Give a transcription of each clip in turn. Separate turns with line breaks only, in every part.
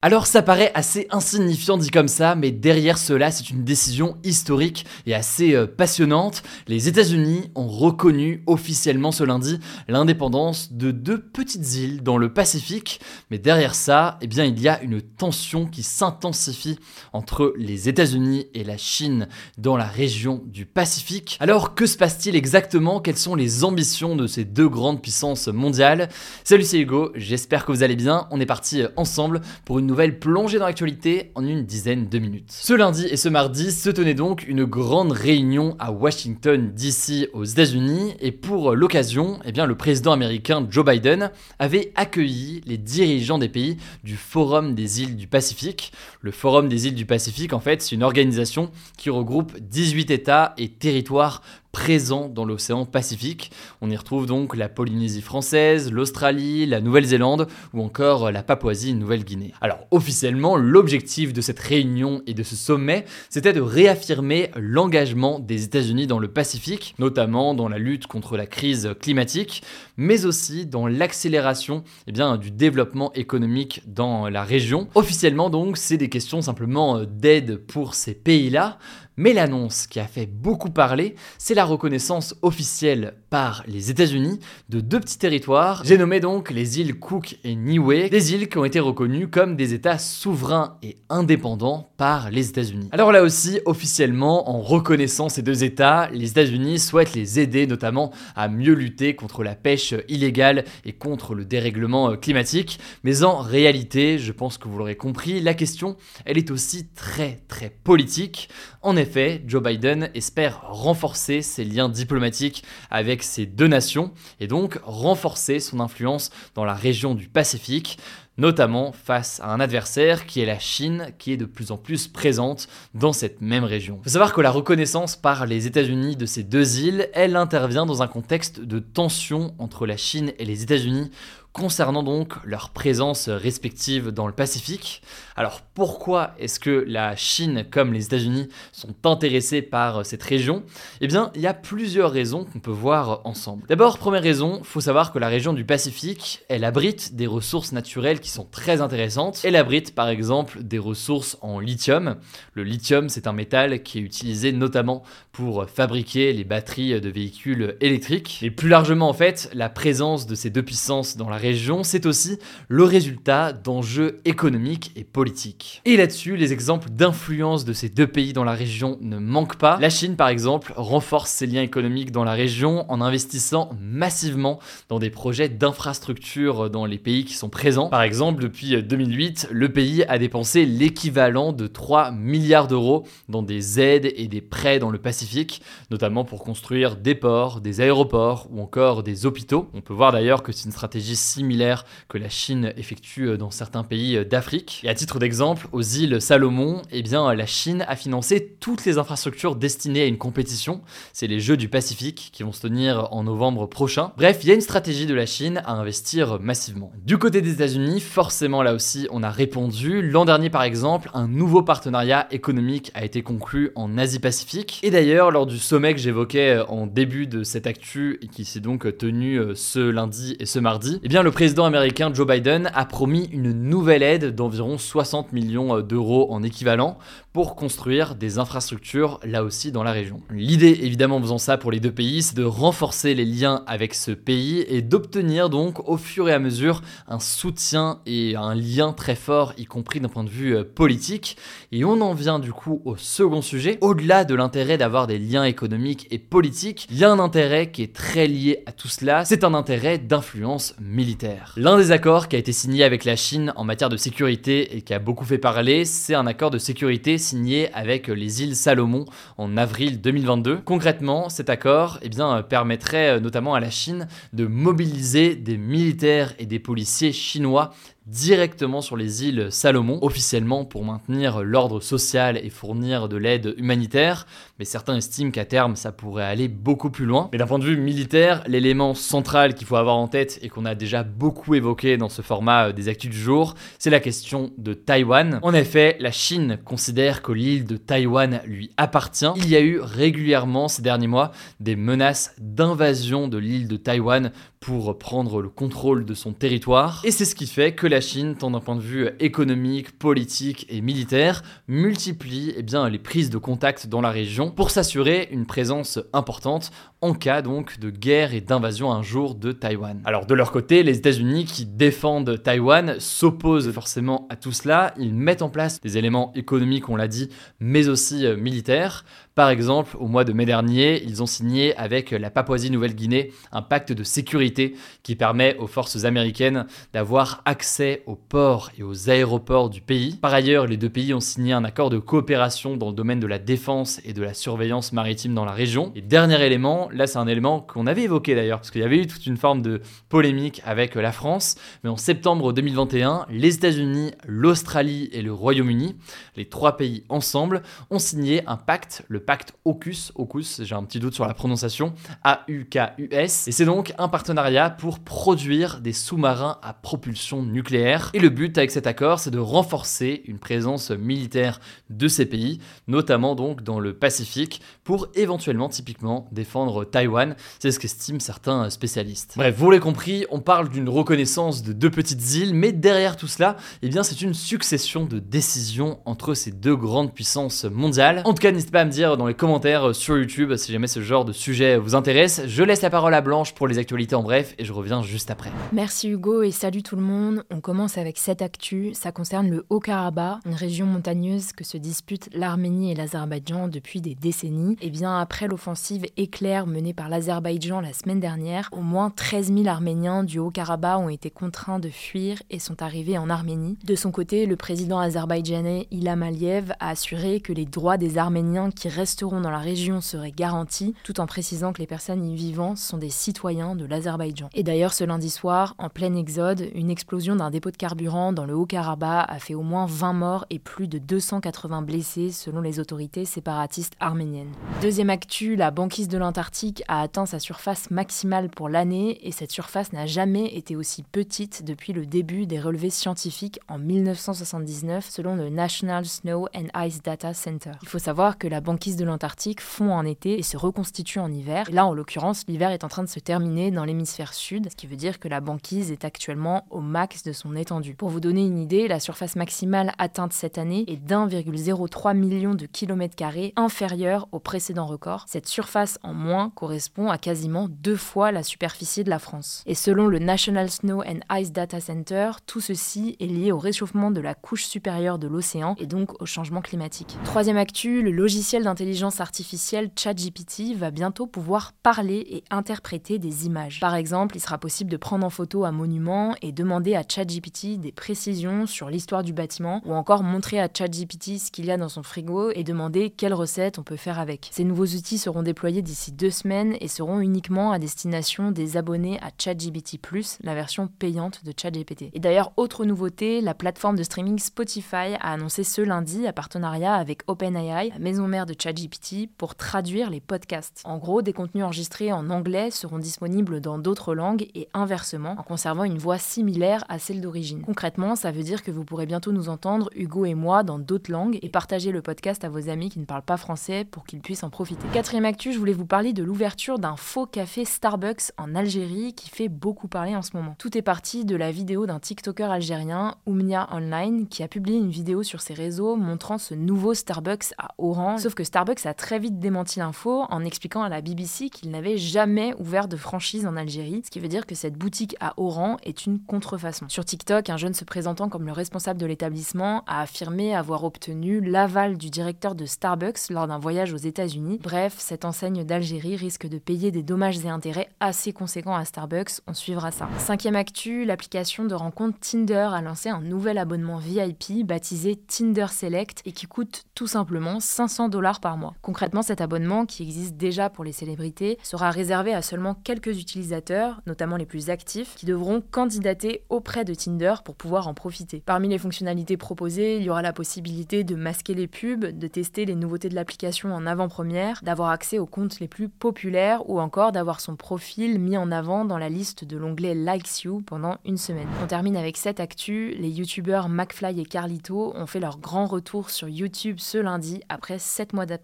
Alors ça paraît assez insignifiant dit comme ça, mais derrière cela c'est une décision historique et assez euh, passionnante. Les États-Unis ont reconnu officiellement ce lundi l'indépendance de deux petites îles dans le Pacifique, mais derrière ça, eh bien il y a une tension qui s'intensifie entre les États-Unis et la Chine dans la région du Pacifique. Alors que se passe-t-il exactement? Quelles sont les ambitions de ces deux grandes puissances mondiales? Salut c'est Hugo, j'espère que vous allez bien. On est parti euh, ensemble pour une nouvelle plongée dans l'actualité en une dizaine de minutes. Ce lundi et ce mardi se tenait donc une grande réunion à Washington DC aux États-Unis et pour l'occasion, eh bien le président américain Joe Biden avait accueilli les dirigeants des pays du Forum des îles du Pacifique. Le Forum des îles du Pacifique en fait, c'est une organisation qui regroupe 18 États et territoires présents dans l'océan Pacifique. On y retrouve donc la Polynésie française, l'Australie, la Nouvelle-Zélande ou encore la Papouasie-Nouvelle-Guinée. Alors officiellement, l'objectif de cette réunion et de ce sommet, c'était de réaffirmer l'engagement des États-Unis dans le Pacifique, notamment dans la lutte contre la crise climatique, mais aussi dans l'accélération eh du développement économique dans la région. Officiellement donc, c'est des questions simplement d'aide pour ces pays-là, mais l'annonce qui a fait beaucoup parler, c'est la reconnaissance officielle par les États-Unis de deux petits territoires. J'ai nommé donc les îles Cook et Niue, des îles qui ont été reconnues comme des États souverains et indépendants par les États-Unis. Alors là aussi, officiellement, en reconnaissant ces deux États, les États-Unis souhaitent les aider notamment à mieux lutter contre la pêche illégale et contre le dérèglement climatique. Mais en réalité, je pense que vous l'aurez compris, la question, elle est aussi très très politique. En effet, Joe Biden espère renforcer ses liens diplomatiques avec ces deux nations et donc renforcer son influence dans la région du Pacifique notamment face à un adversaire qui est la Chine, qui est de plus en plus présente dans cette même région. Il faut savoir que la reconnaissance par les États-Unis de ces deux îles, elle intervient dans un contexte de tension entre la Chine et les États-Unis concernant donc leur présence respective dans le Pacifique. Alors pourquoi est-ce que la Chine comme les États-Unis sont intéressés par cette région? Eh bien, il y a plusieurs raisons qu'on peut voir ensemble. D'abord, première raison, faut savoir que la région du Pacifique, elle abrite des ressources naturelles qui sont très intéressantes. Elle abrite par exemple des ressources en lithium. Le lithium, c'est un métal qui est utilisé notamment pour fabriquer les batteries de véhicules électriques. Et plus largement en fait, la présence de ces deux puissances dans la région, c'est aussi le résultat d'enjeux économiques et politiques. Et là-dessus, les exemples d'influence de ces deux pays dans la région ne manquent pas. La Chine, par exemple, renforce ses liens économiques dans la région en investissant massivement dans des projets d'infrastructures dans les pays qui sont présents. Par exemple, depuis 2008, le pays a dépensé l'équivalent de 3 milliards d'euros dans des aides et des prêts dans le Pacifique, notamment pour construire des ports, des aéroports ou encore des hôpitaux. On peut voir d'ailleurs que c'est une stratégie similaire que la Chine effectue dans certains pays d'Afrique. Et à titre d'exemple, aux îles Salomon, eh bien, la Chine a financé toutes les infrastructures destinées à une compétition. C'est les Jeux du Pacifique qui vont se tenir en novembre prochain. Bref, il y a une stratégie de la Chine à investir massivement. Du côté des États-Unis, forcément là aussi, on a répondu. L'an dernier, par exemple, un nouveau partenariat économique a été conclu en Asie-Pacifique. Et d'ailleurs, lors du sommet que j'évoquais en début de cette actu et qui s'est donc tenu ce lundi et ce mardi, eh bien, le président américain Joe Biden a promis une nouvelle aide d'environ 60 millions d'euros en équivalent pour construire des infrastructures là aussi dans la région. L'idée, évidemment, en faisant ça pour les deux pays, c'est de renforcer les liens avec ce pays et d'obtenir donc au fur et à mesure un soutien et un lien très fort, y compris d'un point de vue politique. Et on en vient du coup au second sujet. Au-delà de l'intérêt d'avoir des liens économiques et politiques, il y a un intérêt qui est très lié à tout cela, c'est un intérêt d'influence militaire L'un des accords qui a été signé avec la Chine en matière de sécurité et qui a beaucoup fait parler, c'est un accord de sécurité signé avec les îles Salomon en avril 2022. Concrètement, cet accord eh permettrait notamment à la Chine de mobiliser des militaires et des policiers chinois directement sur les îles Salomon, officiellement pour maintenir l'ordre social et fournir de l'aide humanitaire, mais certains estiment qu'à terme ça pourrait aller beaucoup plus loin. Mais d'un point de vue militaire, l'élément central qu'il faut avoir en tête et qu'on a déjà beaucoup évoqué dans ce format euh, des actus du jour, c'est la question de Taïwan. En effet, la Chine considère que l'île de Taïwan lui appartient. Il y a eu régulièrement ces derniers mois des menaces d'invasion de l'île de Taïwan pour prendre le contrôle de son territoire. Et c'est ce qui fait que la Chine, tant d'un point de vue économique, politique et militaire, multiplie eh bien, les prises de contact dans la région pour s'assurer une présence importante en cas donc de guerre et d'invasion un jour de Taïwan. Alors de leur côté, les États-Unis qui défendent Taïwan s'opposent forcément à tout cela. Ils mettent en place des éléments économiques, on l'a dit, mais aussi euh, militaires. Par exemple, au mois de mai dernier, ils ont signé avec la Papouasie-Nouvelle-Guinée un pacte de sécurité qui permet aux forces américaines d'avoir accès aux ports et aux aéroports du pays. Par ailleurs, les deux pays ont signé un accord de coopération dans le domaine de la défense et de la surveillance maritime dans la région. Et dernier élément, là c'est un élément qu'on avait évoqué d'ailleurs, parce qu'il y avait eu toute une forme de polémique avec la France, mais en septembre 2021, les États-Unis, l'Australie et le Royaume-Uni, les trois pays ensemble, ont signé un pacte, le pacte AUKUS, AUKUS, j'ai un petit doute sur la prononciation, A-U-K-U-S, et c'est donc un partenariat pour produire des sous-marins à propulsion nucléaire. Et le but avec cet accord, c'est de renforcer une présence militaire de ces pays, notamment donc dans le Pacifique, pour éventuellement typiquement défendre Taïwan, c'est ce qu'estiment certains spécialistes. Bref, vous l'avez compris, on parle d'une reconnaissance de deux petites îles, mais derrière tout cela, eh bien c'est une succession de décisions entre ces deux grandes puissances mondiales. En tout cas, n'hésitez pas à me dire dans les commentaires sur YouTube si jamais ce genre de sujet vous intéresse. Je laisse la parole à Blanche pour les actualités en bref et je reviens juste après.
Merci Hugo et salut tout le monde. On commence avec cette actu. Ça concerne le Haut-Karabakh, une région montagneuse que se disputent l'Arménie et l'Azerbaïdjan depuis des décennies. Et eh bien après l'offensive éclair menée par l'Azerbaïdjan la semaine dernière, au moins 13 000 Arméniens du Haut-Karabakh ont été contraints de fuir et sont arrivés en Arménie. De son côté, le président azerbaïdjanais Ilham Aliyev a assuré que les droits des Arméniens qui resteront dans la région seraient garantis, tout en précisant que les personnes y vivant sont des citoyens de l'Azerbaïdjan. Et d'ailleurs, ce lundi soir, en plein exode, une explosion d'un dépôt de carburant dans le Haut-Karabakh a fait au moins 20 morts et plus de 280 blessés selon les autorités séparatistes arméniennes. Deuxième actu, la banquise de l'Antarctique a atteint sa surface maximale pour l'année et cette surface n'a jamais été aussi petite depuis le début des relevés scientifiques en 1979 selon le National Snow and Ice Data Center. Il faut savoir que la banquise de l'Antarctique fond en été et se reconstitue en hiver. Là, en l'occurrence, l'hiver est en train de se terminer dans l'hémisphère sud, ce qui veut dire que la banquise est actuellement au max de son étendue. Pour vous donner une idée, la surface maximale atteinte cette année est d'1,03 million de kilomètres carrés, inférieure au précédent record. Cette surface en moins correspond à quasiment deux fois la superficie de la France. Et selon le National Snow and Ice Data Center, tout ceci est lié au réchauffement de la couche supérieure de l'océan et donc au changement climatique. Troisième actu, le logiciel d'intelligence artificielle ChatGPT va bientôt pouvoir parler et interpréter des images. Par exemple, il sera possible de prendre en photo un monument et demander à ChatGPT des précisions sur l'histoire du bâtiment ou encore montrer à ChatGPT ce qu'il y a dans son frigo et demander quelle recette on peut faire avec. Ces nouveaux outils seront déployés d'ici deux semaines et seront uniquement à destination des abonnés à ChatGPT+, la version payante de ChatGPT. Et d'ailleurs, autre nouveauté, la plateforme de streaming Spotify a annoncé ce lundi, à partenariat avec OpenAI, la maison mère de ChatGPT, pour traduire les podcasts. En gros, des contenus enregistrés en anglais seront disponibles dans d'autres langues et inversement, en conservant une voix similaire à celle d'origine. Concrètement, ça veut dire que vous pourrez bientôt nous entendre, Hugo et moi, dans d'autres langues et partager le podcast à vos amis qui ne parlent pas français pour qu'ils puissent en profiter. Quatrième actu, je voulais vous parler de l'ouverture d'un faux café Starbucks en Algérie qui fait beaucoup parler en ce moment. Tout est parti de la vidéo d'un TikToker algérien, Oumnia Online, qui a publié une vidéo sur ses réseaux montrant ce nouveau Starbucks à Oran. Sauf que Starbucks Starbucks a très vite démenti l'info en expliquant à la BBC qu'il n'avait jamais ouvert de franchise en Algérie, ce qui veut dire que cette boutique à Oran est une contrefaçon. Sur TikTok, un jeune se présentant comme le responsable de l'établissement a affirmé avoir obtenu l'aval du directeur de Starbucks lors d'un voyage aux États-Unis. Bref, cette enseigne d'Algérie risque de payer des dommages et intérêts assez conséquents à Starbucks. On suivra ça. Cinquième actu, l'application de rencontre Tinder a lancé un nouvel abonnement VIP baptisé Tinder Select et qui coûte tout simplement 500 dollars par mois. Concrètement, cet abonnement, qui existe déjà pour les célébrités, sera réservé à seulement quelques utilisateurs, notamment les plus actifs, qui devront candidater auprès de Tinder pour pouvoir en profiter. Parmi les fonctionnalités proposées, il y aura la possibilité de masquer les pubs, de tester les nouveautés de l'application en avant-première, d'avoir accès aux comptes les plus populaires ou encore d'avoir son profil mis en avant dans la liste de l'onglet Likes You pendant une semaine. On termine avec cette actu, les youtubeurs McFly et Carlito ont fait leur grand retour sur YouTube ce lundi après 7 mois d'absence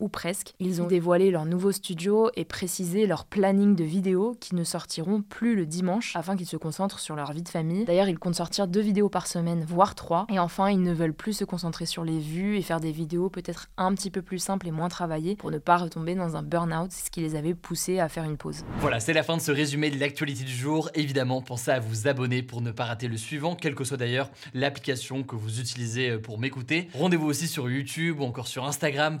ou presque. Ils ont dévoilé leur nouveau studio et précisé leur planning de vidéos qui ne sortiront plus le dimanche afin qu'ils se concentrent sur leur vie de famille. D'ailleurs, ils comptent sortir deux vidéos par semaine, voire trois. Et enfin, ils ne veulent plus se concentrer sur les vues et faire des vidéos peut-être un petit peu plus simples et moins travaillées pour ne pas retomber dans un burn-out, ce qui les avait poussés à faire une pause.
Voilà, c'est la fin de ce résumé de l'actualité du jour. Évidemment, pensez à vous abonner pour ne pas rater le suivant, quelle que soit d'ailleurs l'application que vous utilisez pour m'écouter. Rendez-vous aussi sur YouTube ou encore sur Instagram